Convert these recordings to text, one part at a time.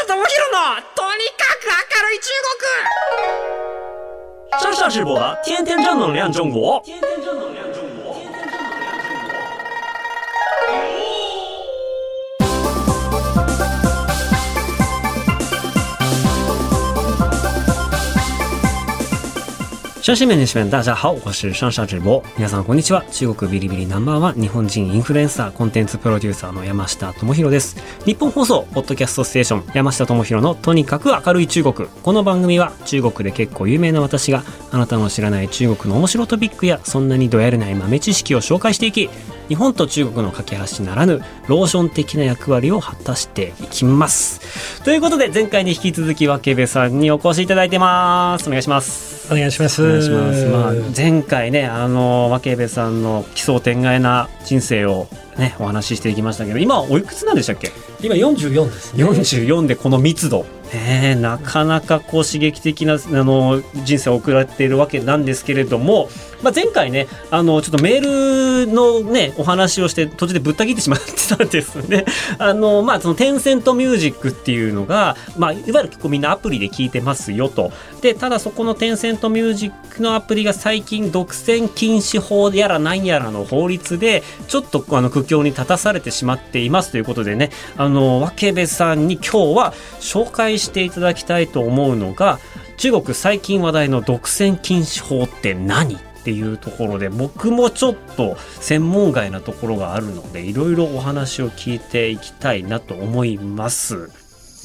下智博のとにかく明るい中国上下直播的天天正能量中国天天正能量 上市面にし面大家好，我是上下直播。皆さんこんにちは。中国ビリビリナンバーワン日本人インフルエンサーコンテンツプロデューサーの山下智博です。日本放送ポッドキャストステーション山下智博のとにかく明るい中国。この番組は中国で結構有名な私があなたの知らない中国の面白トピックやそんなにどやれない豆知識を紹介していき、日本と中国の架け橋ならぬローション的な役割を果たしていきます。ということで前回に引き続きわけべさんにお越しいただいてます。お願いします。お願いします。お願いします。まあ、前回ね、あの、分部さんの奇想天外な人生をね、お話ししていきましたけど、今はおいくつなんでしたっけ？今44ですね。44でこの密度。ねえなかなかこう刺激的なあの人生を送られているわけなんですけれども、まあ、前回ねあのちょっとメールのねお話をして途中でぶった切ってしまってたんですね。あのまあそのテンセントミュージックっていうのが、まあ、いわゆる結構みんなアプリで聞いてますよと。でただそこのテンセントミュージックのアプリが最近独占禁止法やら何やらの法律でちょっとあの苦境に立たされてしまっていますということでねあの分部さんに今日は紹介していただきたいと思うのが中国最近話題の独占禁止法って何っていうところで僕もちょっと専門外なところがあるのでいろいろお話を聞いていきたいなと思います。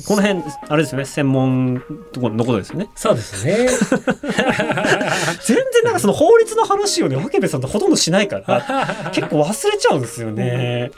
この辺あれですよね？専門ところのことですよね？そうですね。全然なんかその法律の話をね分部さんとほとんどしないから結構忘れちゃうんですよね。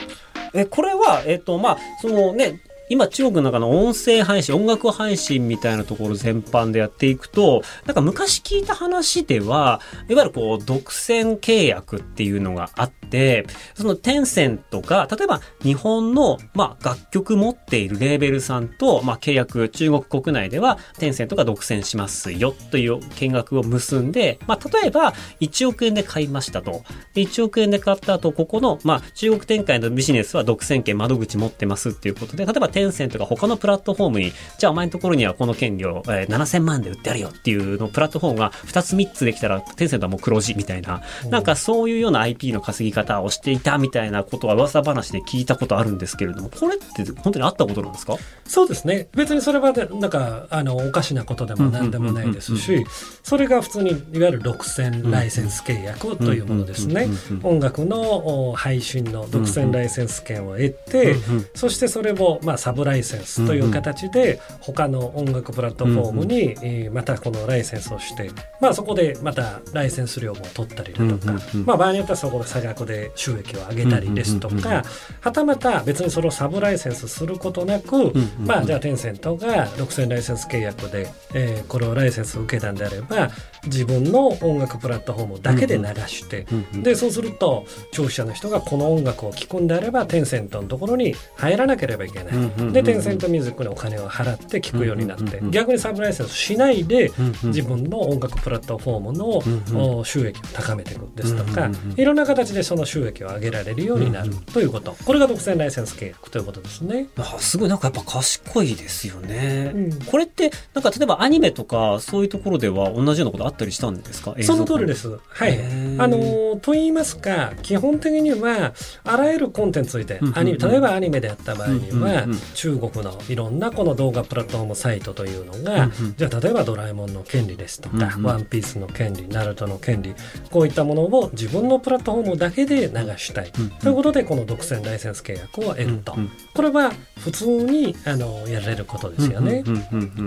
えこれはえっ、とまあそのね今中国の中の音声配信音楽配信みたいなところ全般でやっていくとなんか昔聞いた話ではいわゆるこう独占契約っていうのがあってそのテンセントが例えば日本の、まあ、楽曲持っているレーベルさんと、まあ、契約中国国内ではテンセントが独占しますよという見学を結んで、まあ、例えば1億円で買いましたと。で1億円で買った後ここの、まあ、中国展開のビジネスは独占権窓口持ってますっていうことで例えばテンセントが他のプラットフォームにじゃあお前のところにはこの権利を、えー7000万で売ってやるよっていうのプラットフォームが2つ3つできたらテンセントはもう黒字みたいな。なんかそういうような IP の稼ぎ方をしていたみたいなことは噂話で聞いたことあるんですけれどもこれって本当にあったことなんですか？そうですね。別にそれはねなんかあのおかしなことでも何でもないですし、それが普通にいわゆる独占ライセンス契約というものですね。音楽のお配信の独占ライセンス権を得て、そしてそれをまあサブライセンスという形で他の音楽プラットフォームに、えーまたこのライセンスをして、まあそこでまたライセンス料も取ったりだとか、まあ場合によってはそこで差額で収益を上げたりですとか、はたまた別にそれをサブライセンスすることなく、まあじゃあテンセントが独占ライセンス契約で、えーこれをライセンスを受けたんであれば自分の音楽プラットフォームだけで流して、でそうすると消費者の人がこの音楽を聴くんであればテンセントのところに入らなければいけない、でテンセントミュージックにお金を払って聴くようになって、逆にサブライセンスしないで、自分の音楽プラットフォームの、お収益を高めていくですとか、いろんな形でその収益を上げられるようになるということ、これが独占ライセンス契約ということですね。あすごい。なんかやっぱ賢いですよね、うん。これってなんか例えばアニメとかそういうところでは同じようなことあったりしたんですか？その通りです。す。はい。あのーと言いますか、基本的には、あらゆるコンテンツについてうんうんう、ん。アニメ、例えばアニメであった場合にはうんうんうん、中国のいろんなこの動画プラットフォームサイトというのがうんうん、じゃあ例えばドラえもんの権利ですとかう、んうん。ワンピースの権利、ナルトの権利、こういったものを自分のプラットフォームだけで流したい。うんうん。ということで、この独占ライセンス契約を得ると。うんうん。これは普通に、あの、やられることですよね。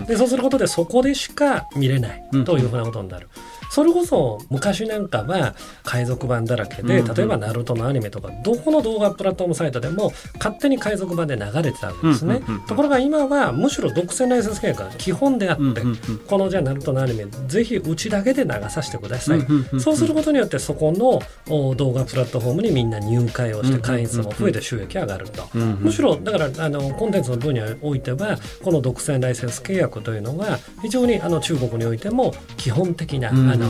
でそうすることでそこでしか見れないというふうなことになる。それこそ昔なんかは海賊版だらけで、うんうん。例えばナルトのアニメとかどこの動画プラットフォームサイトでも勝手に海賊版で流れてたわけですね、うんうんうんうん。ところが今はむしろ独占ライセンス契約が基本であって、うんうんうん。このじゃあナルトのアニメぜひうちだけで流させてください、うんうんうんうん。そうすることによってそこのお動画プラットフォームにみんな入会をして会員数も増えて収益上がると、うんうんむしろだからあのコンテンツの分野においてはこの独占ライセンス契約というのが非常にあの中国においても基本的な、うんうん。あの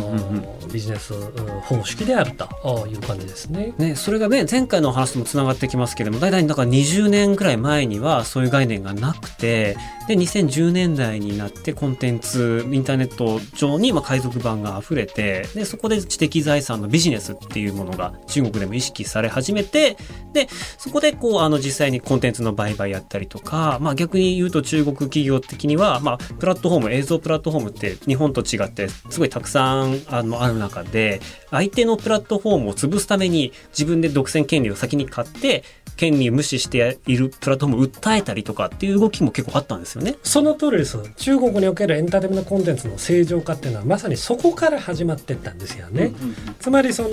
ビジネス方式であるという感じですね。ねそれがね前回の話ともつながってきますけれども大体だから20年ぐらい前にはそういう概念がなくてで2010年代になってコンテンツインターネット上にまあ海賊版が溢れてでそこで知的財産のビジネスっていうものが中国でも意識され始めてでそこでこうあの実際にコンテンツの売買やったりとか、まあ、逆に言うと中国企業的には、まあ、プラットフォーム映像プラットフォームって日本と違ってすごいたくさんあのある中で相手のプラットフォームを潰すために自分で独占権利を先に買って権利を無視しているプラットフォームを訴えたりとかっていう動きも結構あったんですよね。その通りです。中国におけるエンターテイメントコンテンツの正常化っていうのはまさにそこから始まってったんですよね。つまりその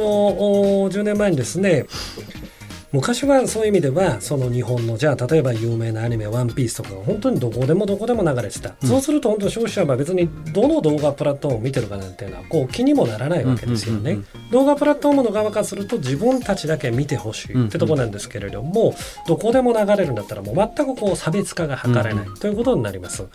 10年前にですね昔はそういう意味ではその日本のじゃあ例えば有名なアニメ「ワンピースとかが本当にどこでもどこでも流れてた、うん、そうすると本当消費者は別にどの動画プラットフォームを見てるかなんていうのはこう気にもならないわけですよね、動画プラットフォームの側からすると自分たちだけ見てほしいってとこなんですけれども、どこでも流れるんだったらもう全くこう差別化が図れないということになります。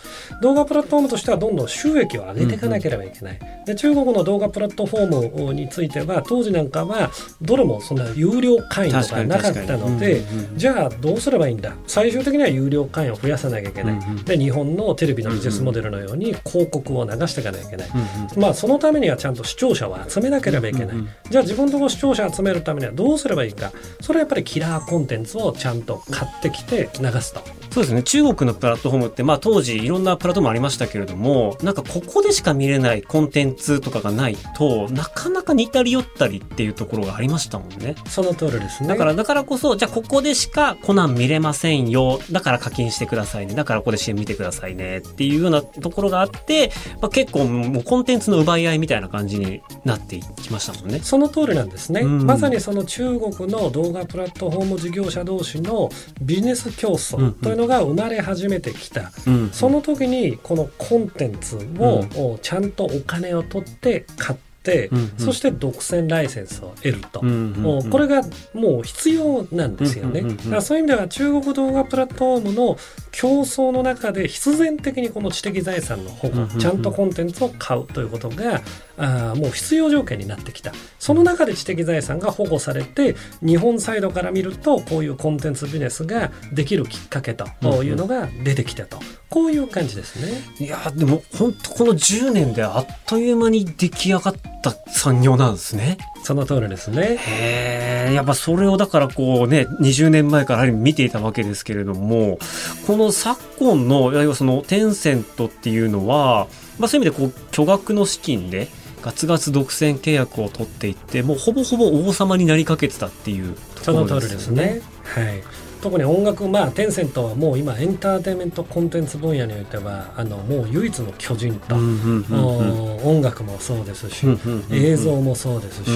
動画プラットフォームとしてはどんどん収益を上げていかなければいけない。で中国の動画プラットフォームについては当時なんかはどれもそんな有料会員とかなかったので、じゃあどうすればいいんだ？最終的には有料会員を増やさなきゃいけない、うんうん、で日本のテレビのビジネスモデルのように広告を流していかなきゃいけない、うんうん、まあそのためにはちゃんと視聴者を集めなければいけない、うんうん、じゃあ自分のところ視聴者を集めるためにはどうすればいいか？それはやっぱりキラーコンテンツをちゃんと買ってきて流すと。そうですね。中国のプラットフォームって、まあ、当時いろんなプラットフォームありましたけれどもなんかここでしか見れないコンテンツとかがないとなかなか似たり寄ったりっていうところがありましたもんね。その通りですね。だからだからこそじゃあここでしかコナン見れませんよ。だから課金してくださいね。だからここで CM 見てくださいね。っていうようなところがあって、まあ、結構もうコンテンツの奪い合いみたいな感じになっていきましたもんね。その通りなんですね、まさにその中国の動画プラットフォーム事業者同士のビジネス競争というのが生まれ始めめてきた、うん、その時にこのコンテンツをちゃんとお金を取って買って、うんうん、そして独占ライセンスを得ると、うんうんうん、これがもう必要なんですよね、だからそういう意味では中国動画プラットフォームの競争の中で必然的にこの知的財産の保護、ちゃんとコンテンツを買うということがあもう必要条件になってきた。その中で知的財産が保護されて日本サイドから見るとこういうコンテンツビジネスができるきっかけというのが出てきたと、こういう感じですね。いやでも本当この10年であっという間に出来上がった産業なんですね。その通りですね。へえやっぱそれをだからこうね20年前から見ていたわけですけれどもこの昨今のいわゆるそのテンセントっていうのは、まあ、そういう意味でこう巨額の資金でガツガツ独占契約を取っていってもうほぼほぼ王様になりかけてたっていうところですね。ね。はい特に音楽まあテンセントはもう今エンターテインメントコンテンツ分野においてはあのもう唯一の巨人と、音楽もそうですし、映像もそうですし、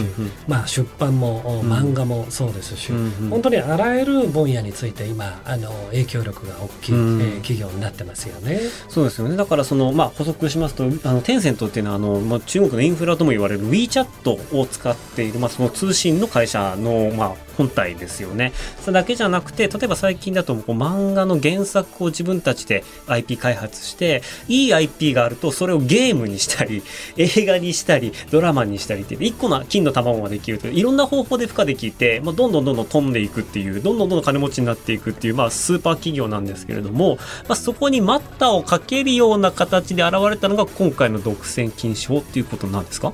まあ、出版も、漫画もそうですし、本当にあらゆる分野について今あの影響力が大きい、えー、企業になってますよね。そうですよね。だからその、まあ、補足しますとあのテンセントっていうのはあの、まあ、中国のインフラとも言われる WeChat を使っている、まあ、その通信の会社の、まあ、本体ですよね。それだけじゃなくて、例えば最近だとこう漫画の原作を自分たちで IP 開発して、いい IP があるとそれをゲームにしたり、映画にしたり、ドラマにしたりって一個の金の卵ができるという、いろんな方法で付加できて、まあ、どんどんどんどん飛んでいくっていう、どんどんどんどん金持ちになっていくっていう、まあ、スーパー企業なんですけれども、まあ、そこに待ったをかけるような形で現れたのが今回の独占禁止法っていうことなんですか？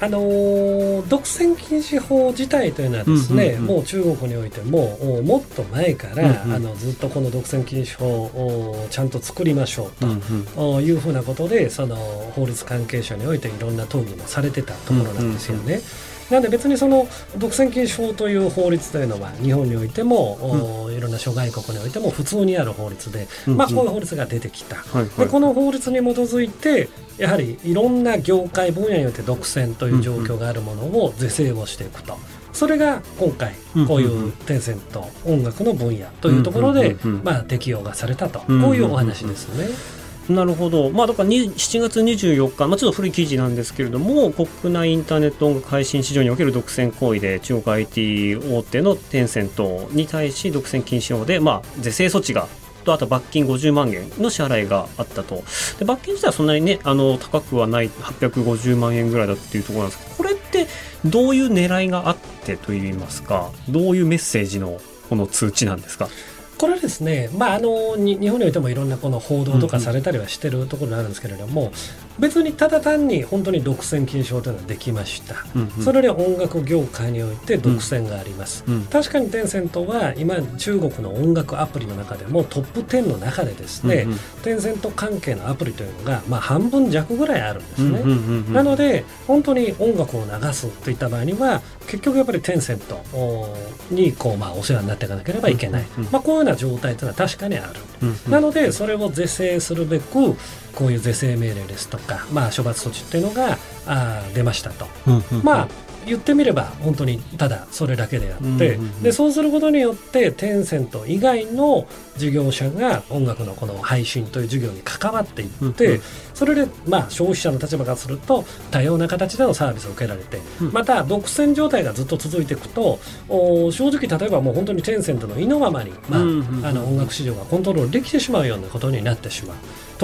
あのー、独占禁止法自体というのはですね、うんうんうん、もう中国においてももっと前から、うんうん、あのずっとこの独占禁止法をちゃんと作りましょうというふうなことでその法律関係者においていろんな討議もされてたところなんですよね。うんうんうんなんで別にその独占禁止法という法律というのは日本においても、うん、いろんな諸外国においても普通にある法律で、うんうん、まあ、こういう法律が出てきた、はいはい、でこの法律に基づいてやはりいろんな業界分野によって独占という状況があるものを是正をしていくと。それが今回こういうテンセント音楽の分野というところでまあ適用がされたと。こういうお話ですね。なるほど、まあ、だから7月24日、まあ、ちょっと古い記事なんですけれども、国内インターネット音楽配信市場における独占行為で、中国 IT 大手のテンセントに対し、独占禁止法で、まあ、是正措置がとあと罰金50万円の支払いがあったと。で罰金自体はそんなにねあの高くはない850万円ぐらいだっていうところなんですけどこれってどういう狙いがあってといいますかどういうメッセージのこの通知なんですか？これですね、まあ、あの日本においてもいろんなこの報道とかされたりはしてるところがあるんですけれども、別にただ単に本当に独占禁止法というのはできました、うんうん、それで音楽業界において独占があります、うんうん、確かにテンセントは今中国の音楽アプリの中でもトップ10の中でですね、うんうん、テンセント関係のアプリというのが、まあ、半分弱ぐらいあるんですね、うんうんうんうん、なので本当に音楽を流すといった場合には結局やっぱりテンセントにこう、まあ、お世話になっていかなければいけない、うんうん、まあ、こういうような状態というのは確かにある、うんうん、なのでそれを是正するべくこういう是正命令ですとか、まあ、処罰措置っていうのがあ出ましたと。まあ言ってみれば本当にただそれだけであって、でそうすることによってテンセント以外の事業者が音楽のこの配信という事業に関わっていって、それでまあ消費者の立場からすると多様な形でのサービスを受けられて、また独占状態がずっと続いていくとお正直例えばもう本当にテンセントの意のままに、まああの音楽市場がコントロールできてしまうようなことになってしまう。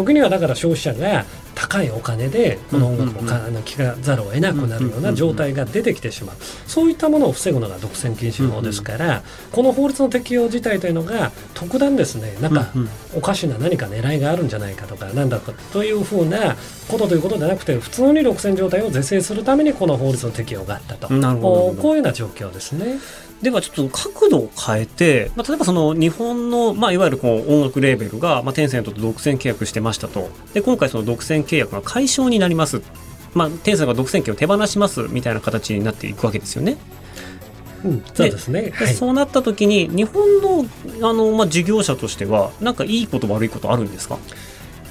時にはだから消費者が高いお金でこの音楽を聴かざるを得なくなるような状態が出てきてしまう。そういったものを防ぐのが独占禁止法ですからこの法律の適用自体というのが特段ですねなんかおかしな何か狙いがあるんじゃないかとかなんだかというふうなことということではなくて普通に独占状態を是正するためにこの法律の適用があったとこういうような状況ですね。ではちょっと角度を変えて、まあ、例えばその日本の、まあ、いわゆるこう音楽レーベルが、まあ、テンセントと独占契約してましたと。で今回その独占契約が解消になります、まあ、テンセントが独占権を手放しますみたいな形になっていくわけですよね。うん、そうですね、はい、そうなった時に日本のあの、まあ、事業者としてはなんかいいこと悪いことあるんですか？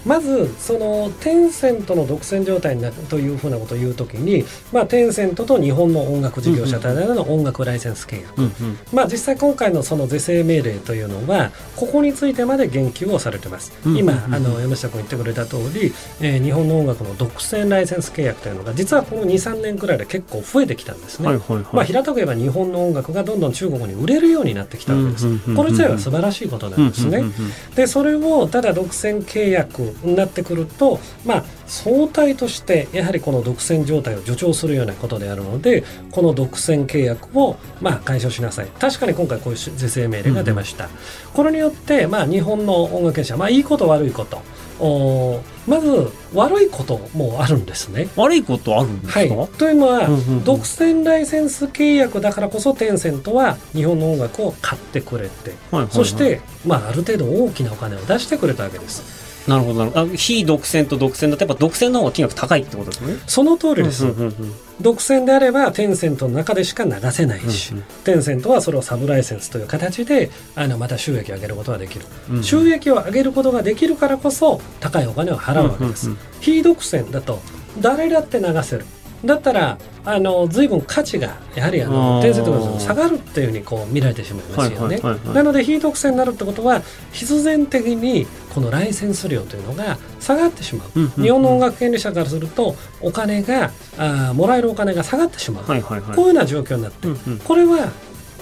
まずそのテンセントの独占状態になるというふうなことを言うときに、まあ、テンセントと日本の音楽事業者との音楽ライセンス契約、うんうん、まあ、実際今回のその是正命令というのはここについてまで言及をされてます、うんうんうん、今あの山下君言ってくれた通り、えー、日本の音楽の独占ライセンス契約というのが実はこの23年くらいで結構増えてきたんですね、はいはいはい、まあ、平たく言えば日本の音楽がどんどん中国に売れるようになってきたわけです、うんうんうんうん、これ自体は素晴らしいことなんですね、うんうんうんうん、でそれをただ独占契約になってくると、まあ、相対としてやはりこの独占状態を助長するようなことであるのでこの独占契約をまあ解消しなさい。確かに今回こういう是正命令が出ました、うん、これによってまあ日本の音楽会社、まあ、いいこと悪いこと。おまず悪いこともあるんですね。悪いことあるんですか、はい、というのは、うんうんうん、独占ライセンス契約だからこそテンセントは日本の音楽を買ってくれて、はいはいはい、そして、まあ、ある程度大きなお金を出してくれたわけです。なるほどあ非独占と独占だとやっぱ独占の方が金額高いってことですね。その通りです、うんうんうん、独占であればテンセントの中でしか流せないし、うんうん、テンセントはそれをサブライセンスという形であのまた収益を上げることができる、うんうん、収益を上げることができるからこそ高いお金を払うわけです、うんうんうん、非独占だと誰だって流せるだったらあの随分価値がやはりあの点数とか下がるっていうふうにこう見られてしまいますよね。なので非独占になるってことは必然的にこのライセンス料というのが下がってしまう、うんうんうん、日本の音楽権利者からするとお金があもらえるお金が下がってしまう、はいはいはい、こういうような状況になって、うんうん、これは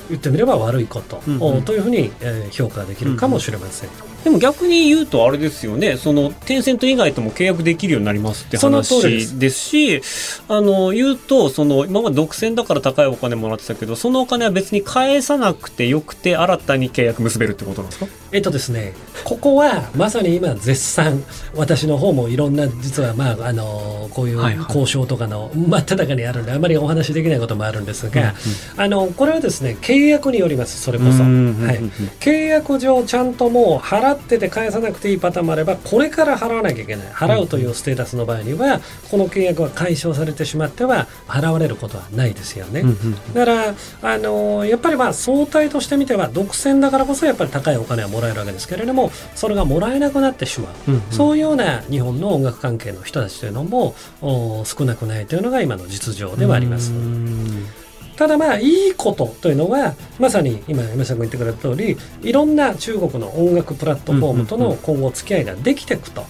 言ってみれば悪いこと、うんうん、というふうに、えー、評価できるかもしれません。うんでも逆に言うとあれですよね、そのテンセント以外とも契約できるようになりますって話です。し、あの言うと、その今まで独占だから高いお金もらってたけど、そのお金は別に返さなくてよくて、新たに契約結べるってことなんですか？えっとですね、ここはまさに今、絶賛、私の方もいろんな、実は、まあ、あのこういう交渉とかの真っ只中にあるんで、あまりお話しできないこともあるんですが、うんうん、あのこれはですね契約によります、それこそ。はい、契約上、ちゃんともう払ってて返さなくていいパターンもあればこれから払わなきゃいけない。払うというステータスの場合にはこの契約は解消されてしまっては払われることはないですよね、だからあのやっぱりまあ相対としてみては独占だからこそやっぱり高いお金はもらえるわけですけれどもそれがもらえなくなってしまう、そういうような日本の音楽関係の人たちというのも少なくないというのが今の実情ではあります。ただまあいいことというのはまさに今山下君言ってくれた通りいろんな中国の音楽プラットフォームとの今後付き合いができていくと。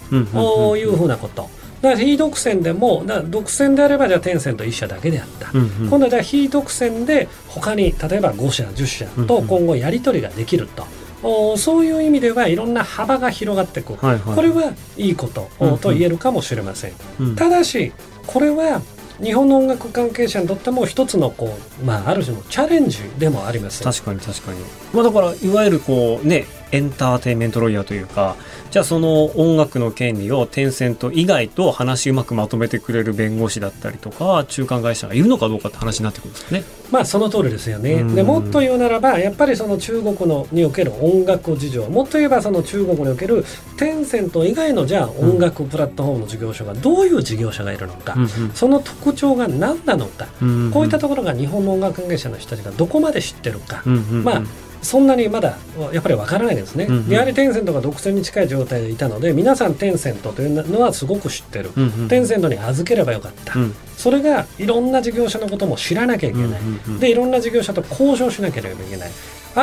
いうふうなこと。だから非独占でも独占であればじゃあテンセント1社だけであった、うんうん、今度はじゃあ非独占で他に例えば5社10社と今後やり取りができると。おそういう意味ではいろんな幅が広がっていく、はいはいこれはいいこと、うんうんと言えるかもしれません。うん。ただしこれは日本の音楽関係者にとっても一つのこう、まあ、ある種のチャレンジでもあります。確かに確かに。まあだから、いわゆるこうね、エンターテインメントロイヤーというか、じゃあその音楽の権利をテンセント以外と話うまくまとめてくれる弁護士だったりとか、中間会社がいるのかどうかって話になってくるんですよね。まあその通りですよね。うんでもっと言うならばやっぱりその中国のにおける音楽事情もっと言えばその中国におけるテンセント以外のじゃあ音楽プラットフォームの事業者がどういう事業者がいるのか、その特徴が何なのか、うんこういったところが日本の音楽関係者の人たちがどこまで知ってるか、うんうんうんまあそんなにまだやっぱりわからないですね、うんうん。やはりテンセントが独占に近い状態でいたので皆さんテンセントというのはすごく知ってる、うんうんテンセントに預ければよかった、うん。それがいろんな事業者のことも知らなきゃいけない、うんうんうん。でいろんな事業者と交渉しなければいけない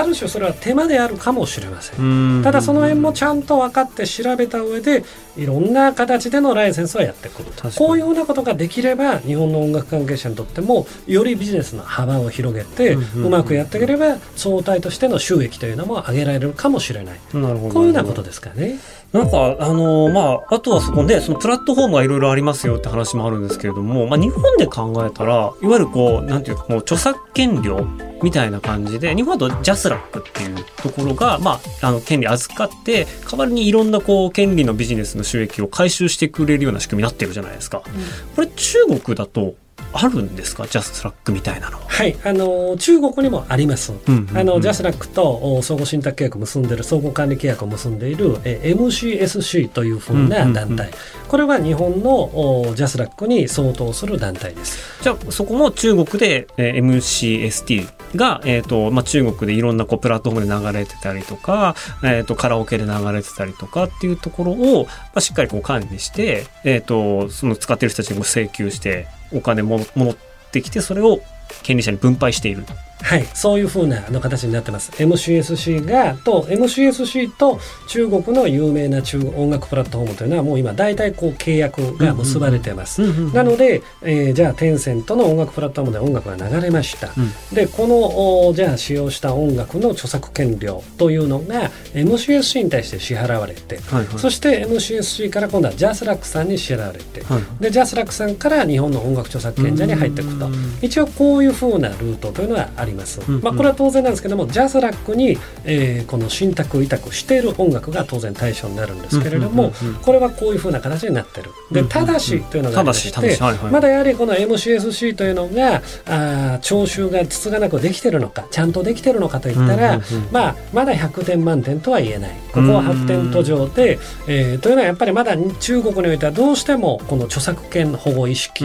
ある種それは手間であるかもしれません、うん。ただその辺もちゃんと分かって調べた上でいろんな形でのライセンスはやってくるこういうふうなことができれば日本の音楽関係者にとってもよりビジネスの幅を広げて、うんうんうんうまくやっていければ総体としての収益というのも上げられるかもしれない。こういうようなことですかね。なんか、あのーまあ、あとはそこで、そのプラットフォームがいろいろありますよって話もあるんですけれども、まあ、日本で考えたら、いわゆるこう、なんていうか、もう著作権料みたいな感じで、日本だとジャスラックっていうところが、まあ、あの、権利預かって、代わりにいろんなこう、権利のビジネスの収益を回収してくれるような仕組みになってるじゃないですか。これ中国だとあるんですか？ジャスラックみたいなのは。はい、あの中国にもあります。うんうんうんあのジャスラックとお相互信託契約を結んでいる相互管理契約を結んでいるえ MCSC というふうな団体、これは日本のおジャスラックに相当する団体です。じゃあ、そこも中国で、えー MCST が、えっ、と、まあ、中国でいろんなこうプラットフォームで流れてたりとか、えっ、と、カラオケで流れてたりとかっていうところを、まあ、しっかりこう管理して、えっ、と、その使ってる人たちにこう請求して、お金も戻ってきて、それを権利者に分配している。はい、そういうふうなあの形になってます。MCSC がと MCSC と中国の有名な中音楽プラットフォームというのはもう今大体こう契約が結ばれてます。なので、えーじゃあテンセントの音楽プラットフォームで音楽が流れました。でこのおじゃあ使用した音楽の著作権料というのが MCSC に対して支払われて、はいはい。そして MCSC から今度はジャスラックさんに支払われて、はいでジャスラックさんから日本の音楽著作権者に入っていくとうん一応こういうふうなルートというのはあります、うんまあ、これは当然なんですけどもジャスラックに、えーこの信託委託している音楽が当然対象になるんですけれども、うんうんうん。うんこれはこういうふうな形になってる。でうんうんうん。ただしというのがありまして、ただしただしはいはい。まだやはりこの MCSC というのがあー徴収がつつがなくできてるのかちゃんとできてるのかといったら、うんうんうん。まあ、まだ100点満点とは言えない。ここは発展途上で、えーというのはやっぱりまだ中国においてはどうしてもこの著作権保護意識、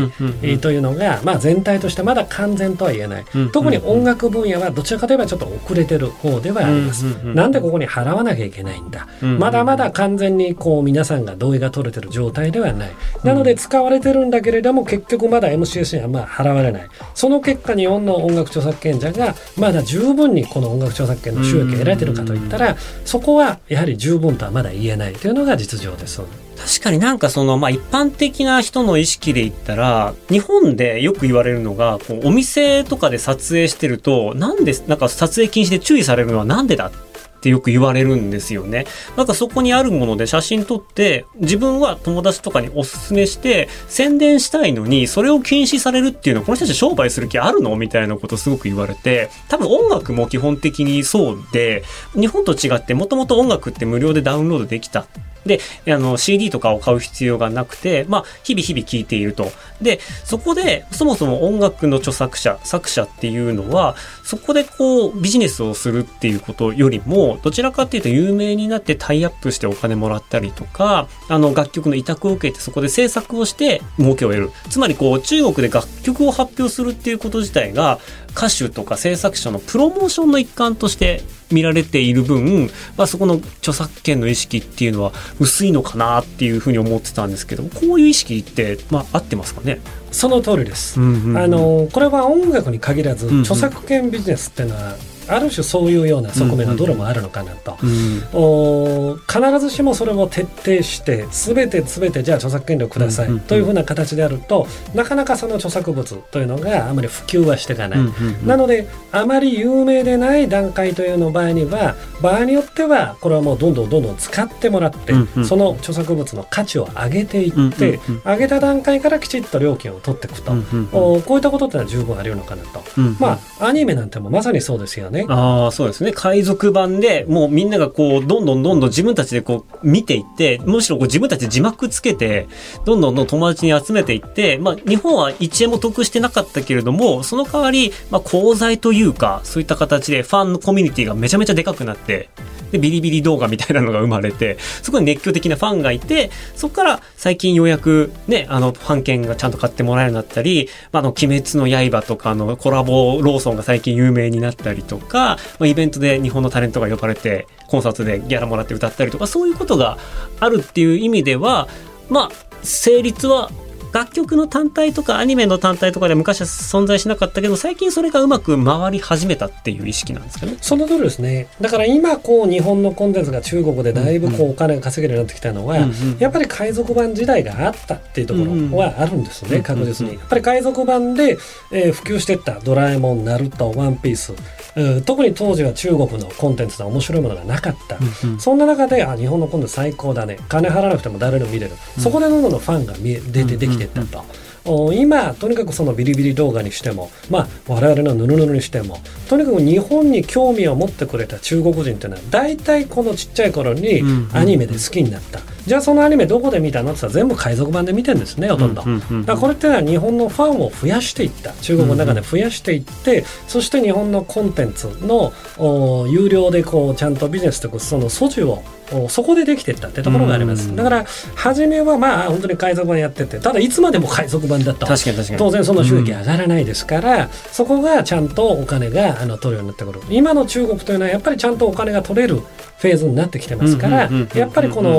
というのが、まあ、全体としてまだ完全とは言えない、うんうん。特に音楽分野はどちらかといえばちょっと遅れてる方ではあります、なんでここに払わなきゃいけないんだ、まだまだ完全にこう皆さんが同意が取れてる状態ではない。なので使われてるんだけれども結局まだ MCS にはまあ払われない。その結果日本の音楽著作権者がまだ十分にこの音楽著作権の収益を得られてるかといったらそこはやはり十分とはまだ言えないというのが実情です。確かになんかその、まあ、一般的な人の意識で言ったら、日本でよく言われるのが、こうお店とかで撮影してると、なんで、なんか撮影禁止で注意されるのはなんでだってよく言われるんですよね。なんかそこにあるもので写真撮って、自分は友達とかにおすすめして、宣伝したいのに、それを禁止されるっていうのは、この人たち商売する気あるの？みたいなことすごく言われて、多分音楽も基本的にそうで、日本と違ってもともと音楽って無料でダウンロードできたで、あの、CD とかを買う必要がなくて、まあ、日々日々聴いていると。で、そこで、そもそも音楽の著作者、作者っていうのは、そこでこう、ビジネスをするっていうことよりも、どちらかっていうと有名になってタイアップしてお金もらったりとか、あの、楽曲の委託を受けてそこで制作をして儲けを得る。つまりこう、中国で楽曲を発表するっていうこと自体が、歌手とか制作者のプロモーションの一環として見られている分、まあ、そこの著作権の意識っていうのは薄いのかなっていうふうに思ってたんですけどこういう意識って、まあ、合ってますかね、その通りです。うんうんうん。あのこれは音楽に限らず、んうん。著作権ビジネスっていうのはある種そういうような側面のどれもあるのかなと。うんおの必ずしもそれを徹底して全て全てじゃあ著作権料ください、というふうな形であるとなかなかその著作物というのがあまり普及はしていかない。なのであまり有名でない段階というの場合には場合によってはこれはもうどんどんどんどん使ってもらって、その著作物の価値を上げていって、上げた段階からきちっと料金を取っていくと、おこういったことってのは十分あり得るのかなと。まあアニメなんてもまさにそうですよね。ああ、そうですね。海賊版で、もうみんながこう、どんどんどんどん自分たちでこう、見ていって、むしろこう自分たちで字幕つけて、どんどんどん友達に集めていって、まあ、日本は1円も得してなかったけれども、その代わり、まあ、功罪というか、そういった形でファンのコミュニティがめちゃめちゃでかくなって、で、ビリビリ動画みたいなのが生まれて、そこに熱狂的なファンがいて、そこから最近ようやくね、あの、ファン券がちゃんと買ってもらえるようになったり、まあ、あの、鬼滅の刃とかのコラボローソンが最近有名になったりとか、まあ、イベントで日本のタレントが呼ばれて、コンサートでギャラもらって歌ったりとか、そういうことがあるっていう意味では、まあ、成立は楽曲の単体とかアニメの単体とかで昔は存在しなかったけど最近それがうまく回り始めたっていう意識なんですかね。その通りですね。だから今こう日本のコンテンツが中国でだいぶこうお金が稼げるようになってきたのは、うんうんやっぱり海賊版時代があったっていうところはあるんですね、うん確実に。うんやっぱり海賊版で、えー普及していったドラえもん、ナルト、ワンピース、うん特に当時は中国のコンテンツで面白いものがなかった。そんな中で、あ、日本のコンテンツ最高だね。金払わなくても誰でも見れる。そこでどんどんファンが見え出てできていったと。お今とにかくそのビリビリ動画にしても、まあ、我々のヌルヌルにしてもとにかく日本に興味を持ってくれた中国人っていうのは大体このちっちゃい頃にうんアニメで好きになった、じゃあそのアニメどこで見たのって言ったら全部海賊版で見てるんですねほとんど。だからこれってのは日本のファンを増やしていった。中国の中で増やしていって、そして日本のコンテンツのお有料でこうちゃんとビジネスとかその素地をおそこでできていったってところがあります、うんだから初めはまあ本当に海賊版やっててただいつまでも海賊版だと確かに確かに。当然その収益上がらないですから、そこがちゃんとお金があの取るようになってくる。今の中国というのはやっぱりちゃんとお金が取れるフェーズになってきてますからうんうんうんうんうん。やっぱりこの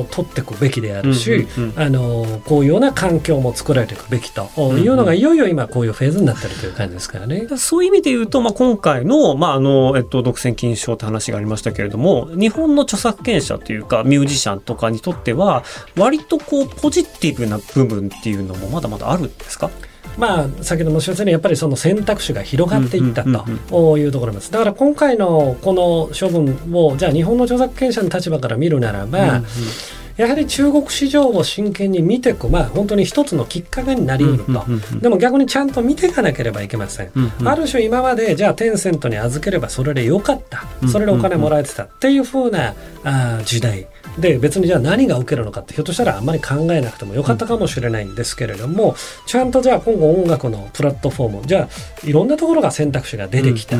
お取っていくべきであるし、うんうんうん。あのこういうような環境も作られていくべきというのがいよいよ今こういうフェーズになってるという感じですからね。そういう意味で言うと、まあ、今回の、まあ、あの、えっと、独占禁止症って話がありましたけれども、日本の著作権者というか、ミュージシャンとかにとっては、割とこう、ポジティブな部分っていうのもまだまだあるんですか？まあ、先ほど申しましたようにやっぱりその選択肢が広がっていったうんうんうん。というところです。だから今回のこの処分をじゃあ日本の著作権者の立場から見るならば、うんやはり中国市場を真剣に見ていく、まあ、本当に一つのきっかけになりうると、でも逆にちゃんと見ていかなければいけません。うんうん。ある種今までじゃあテンセントに預ければそれでよかった。うんそれでお金もらえてた。っていう風なあー時代。で別にじゃあ何が受けるのかってひょっとしたらあんまり考えなくてもよかったかもしれないんですけれどもちゃんとじゃあ今後音楽のプラットフォームじゃあいろんなところが選択肢が出てきた、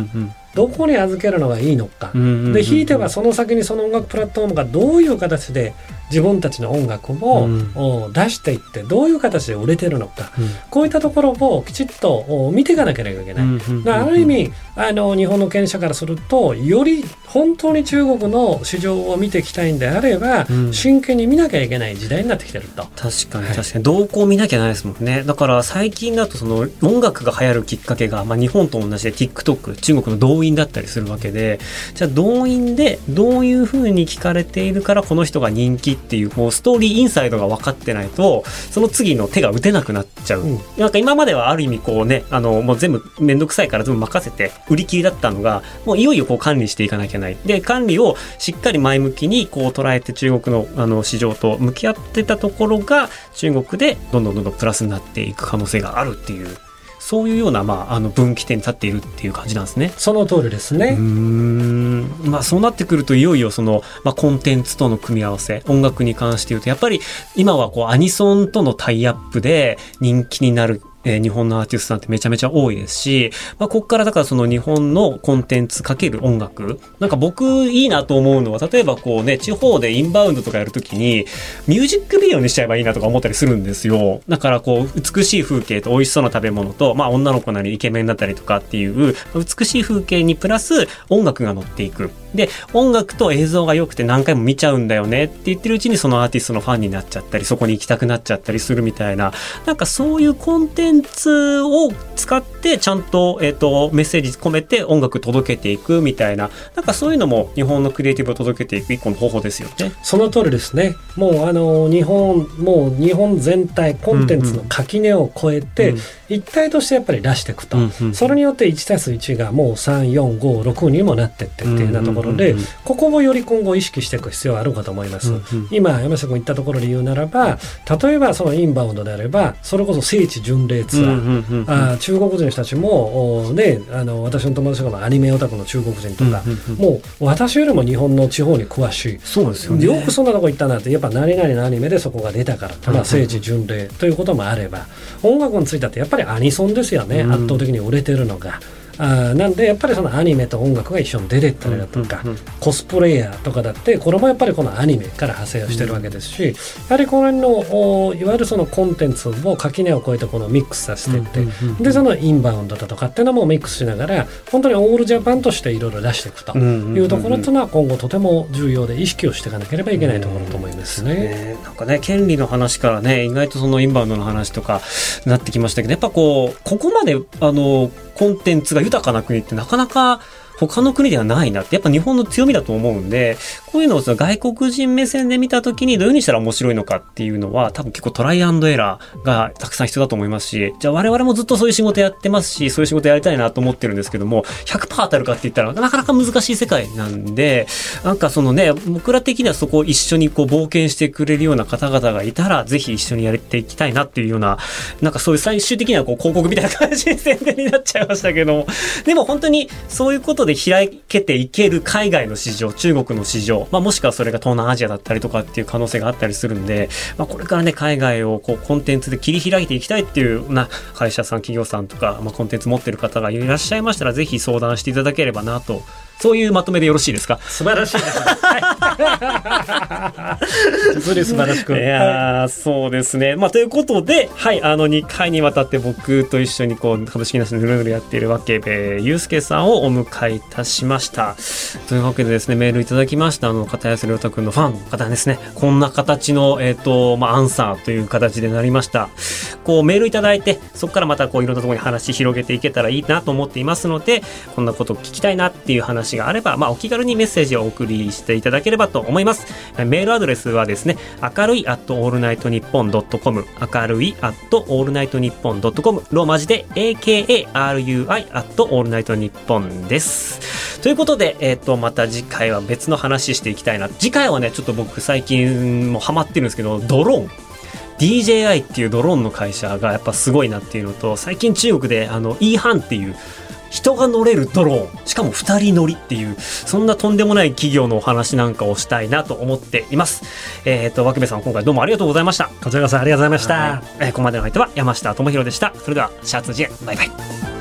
どこに預けるのがいいのか、でひいてはその先にその音楽プラットフォームがどういう形で自分たちの音楽を、うん。お出していってどういう形で売れてるのか。うん。こういったところをきちっとお見ていかなければいけない。ある意味あの日本の経営者からするとより本当に中国の市場を見ていきたいんであれば、うん。真剣に見なきゃいけない時代になってきてると。確かにはい。確かに。動向見なきゃないですもんね。だから最近だとその音楽が流行るきっかけが、まあ、日本と同じで TikTok 中国の動員だったりするわけでじゃあ動員でどういうふうに聞かれているからこの人が人気っていうこうストーリーインサイドが分かってないとその次の手が打てなくなっちゃう、うん。なんか今まではある意味こうねあのもう全部面倒くさいから全部任せて売り切りだったのがもういよいよこう管理していかなきゃいけない。で管理をしっかり前向きにこう捉えて中国のあの市場と向き合ってたところが中国でどんどんどんどんプラスになっていく可能性があるっていうそういうような、まあ、あの分岐点に立っているっていう感じなんですね。その通りですね。んまあそうなってくるといよいよその、まあ、コンテンツとの組み合わせ音楽に関して言うとやっぱり今はこうアニソンとのタイアップで人気になるえー日本のアーティストさんってめちゃめちゃ多いですし、まあ、ここからだからその日本のコンテンツかける音楽なんか僕いいなと思うのは例えばこうね地方でインバウンドとかやるときにミュージックビデオにしちゃえばいいなとか思ったりするんですよ。だからこう美しい風景と美味しそうな食べ物と、まあ、女の子なりイケメンだったりとかっていう美しい風景にプラス音楽が乗っていく。で音楽と映像が良くて何回も見ちゃうんだよね。って言ってるうちにそのアーティストのファンになっちゃったりそこに行きたくなっちゃったりするみたいな。なんかそういうコンテンツを使ってちゃんと,、えーと、メッセージ込めて音楽届けていくみたいな。なんかそういうのも日本のクリエイティブを届けていく一個の方法ですよね。その通りですね。もうあの日本もう日本全体コンテンツの垣根を越えて、一体としてやっぱり出していくと、うんうん、それによって1たす1がもう3456にもなってってっていうようなところで、ここをより今後意識していく必要はあるかと思います。今山下君言ったところで言うならば例えばそのインバウンドであればそれこそ聖地巡礼ツアー、あ中国人の人たちもねあの私の友達とかのアニメオタクの中国人とか、もう私よりも日本の地方に詳しい。そうですよ,、ね、よくそんなとこ行ったなってやっぱ何々のアニメでそこが出たから、まあ、聖地巡礼ということもあれば音楽についてはやっぱりアニソンですよね、圧倒的に売れてるのが。あなんでやっぱりそのアニメと音楽が一緒に出てったりだとか、コスプレイヤーとかだってこれもやっぱりこのアニメから派生をしてるわけですし、やはりこの辺のいわゆるそのコンテンツを垣根を越えてこのミックスさせていって、でそのインバウンドだとかっていうのもミックスしながら本当にオールジャパンとしていろいろ出していくというところというのは今後とても重要で意識をしていかなければいけないところと思いますね。ね。なんかね権利の話からね意外とそのインバウンドの話とかなってきましたけどやっぱこうここまであのコンテンツが豊かな国ってなかなか他の国ではないなって、やっぱ日本の強みだと思うんで、こういうのをその外国人目線で見た時にどういうふうにしたら面白いのかっていうのは、多分結構トライアンドエラーがたくさん必要だと思いますし、じゃあ我々もずっとそういう仕事やってますし、そういう仕事やりたいなと思ってるんですけども、100%当たるかって言ったらなかなか難しい世界なんで、なんかそのね、僕ら的にはそこを一緒にこう冒険してくれるような方々がいたら、ぜひ一緒にやっていきたいなっていうような、なんかそういう最終的にはこう広告みたいな感じで宣伝になっちゃいましたけども、でも本当にそういうことでで開けていける海外の市場、中国の市場、まあ、もしくはそれが東南アジアだったりとかっていう可能性があったりするんで、まあ、これからね、海外をこうコンテンツで切り開いていきたいっていうな会社さん、企業さんとか、まあ、コンテンツ持ってる方がいらっしゃいましたら、ぜひ相談していただければなとそういうまとめでよろしいですか？素晴らしいです、実に素晴らしく。いやそうですね。まあ、ということで、はい、あの、2回にわたって僕と一緒にこう、株式会社ぬるぬるやっているわけで、ゆうすけさんをお迎えいたしました。というわけでですね、メールいただきました、あの、片安亮太君のファンの方ですね、こんな形の、えっ、ー、と、まあ、アンサーという形でなりました。こう、メールいただいて、そこからまたこう、いろんなところに話広げていけたらいいなと思っていますので、こんなこと聞きたいなっていう話があれば、まあ、お気軽にメッセージをお送りしていただければと思います。メールアドレスはですね、明るい at all night 日本 .com、明るい at all night 日本 .com、ローマ字で akarui at all night 日本です。ということで、えっ、ー、と、また次回は別の話していきたいな。次回はね、ちょっと僕最近もハマってるんですけど、ドローン。DJI っていうドローンの会社がやっぱすごいなっていうのと、最近中国であの E ハンっていう人が乗れるドローンしかも2人乗りっていうそんなとんでもない企業のお話なんかをしたいなと思っています。えっ、ー、と脇部さん今回どうもありがとうございました。こちらこそありがとうございました、えー、ここまでの相手は山下智博でした。それではシャツジェバイバイ